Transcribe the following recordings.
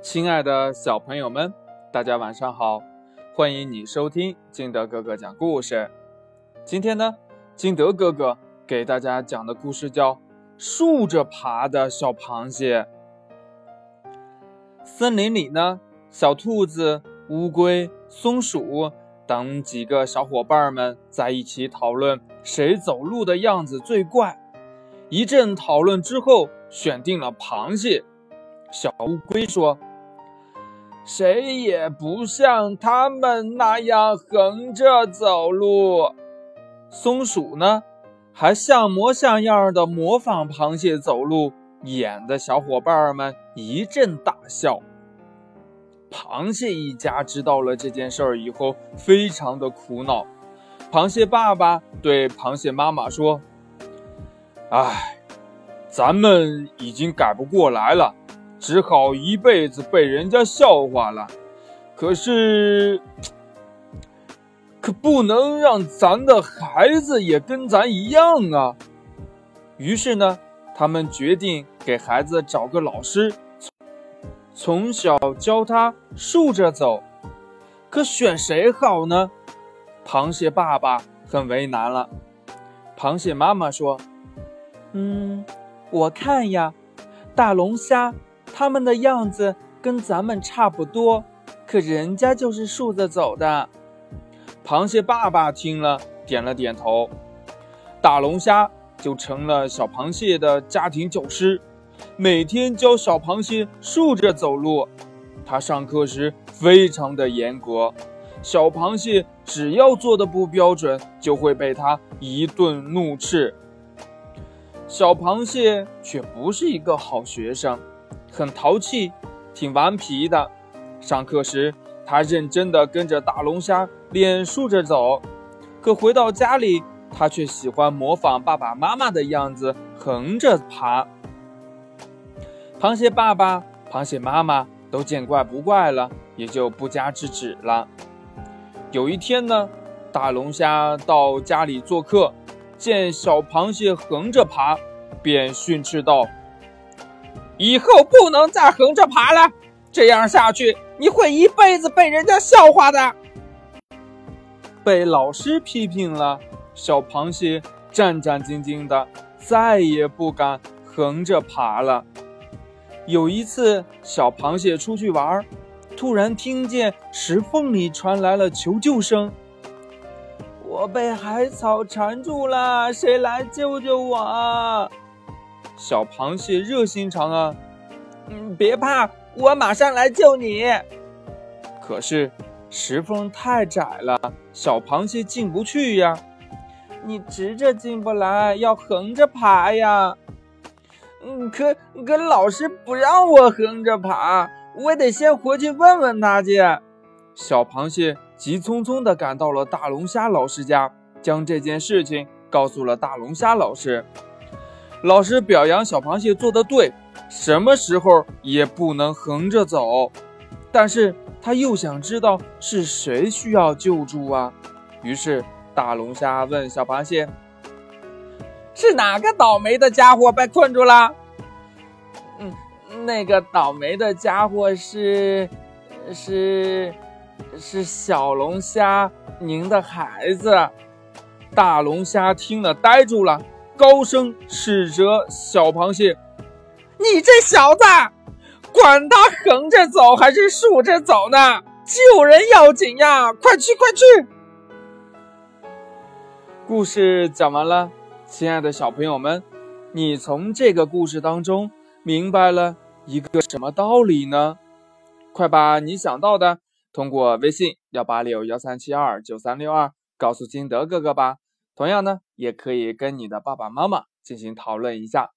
亲爱的小朋友们，大家晚上好！欢迎你收听金德哥哥讲故事。今天呢，金德哥哥给大家讲的故事叫《竖着爬的小螃蟹》。森林里呢，小兔子、乌龟、松鼠等几个小伙伴们在一起讨论谁走路的样子最怪。一阵讨论之后，选定了螃蟹。小乌龟说：“谁也不像他们那样横着走路。”松鼠呢，还像模像样的模仿螃蟹走路，演的小伙伴们一阵大笑。螃蟹一家知道了这件事儿以后，非常的苦恼。螃蟹爸爸对螃蟹妈妈说：“唉。”咱们已经改不过来了，只好一辈子被人家笑话了。可是，可不能让咱的孩子也跟咱一样啊！于是呢，他们决定给孩子找个老师，从小教他竖着走。可选谁好呢？螃蟹爸爸很为难了。螃蟹妈妈说：“嗯。”我看呀，大龙虾他们的样子跟咱们差不多，可人家就是竖着走的。螃蟹爸爸听了，点了点头。大龙虾就成了小螃蟹的家庭教师，每天教小螃蟹竖着走路。他上课时非常的严格，小螃蟹只要做的不标准，就会被他一顿怒斥。小螃蟹却不是一个好学生，很淘气，挺顽皮的。上课时，他认真地跟着大龙虾练竖着走，可回到家里，他却喜欢模仿爸爸妈妈的样子横着爬。螃蟹爸爸、螃蟹妈妈都见怪不怪了，也就不加制止了。有一天呢，大龙虾到家里做客。见小螃蟹横着爬，便训斥道：“以后不能再横着爬了，这样下去你会一辈子被人家笑话的。”被老师批评了，小螃蟹战战兢兢的，再也不敢横着爬了。有一次，小螃蟹出去玩，突然听见石缝里传来了求救声。我被海草缠住了，谁来救救我？小螃蟹热心肠啊！嗯，别怕，我马上来救你。可是石缝太窄了，小螃蟹进不去呀。你直着进不来，要横着爬呀。嗯，可可老师不让我横着爬，我得先回去问问他去。小螃蟹。急匆匆地赶到了大龙虾老师家，将这件事情告诉了大龙虾老师。老师表扬小螃蟹做得对，什么时候也不能横着走。但是他又想知道是谁需要救助啊，于是大龙虾问小螃蟹：“是哪个倒霉的家伙被困住了？”“嗯，那个倒霉的家伙是，是。”是小龙虾，您的孩子。大龙虾听了呆住了，高声斥责小螃蟹：“你这小子，管他横着走还是竖着走呢？救人要紧呀！快去，快去！”故事讲完了，亲爱的小朋友们，你从这个故事当中明白了一个什么道理呢？快把你想到的。通过微信幺八六幺三七二九三六二告诉金德哥哥吧。同样呢，也可以跟你的爸爸妈妈进行讨论一下。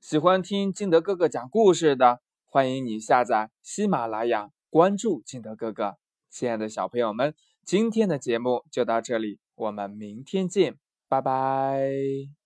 喜欢听金德哥哥讲故事的，欢迎你下载喜马拉雅，关注金德哥哥。亲爱的小朋友们，今天的节目就到这里，我们明天见，拜拜。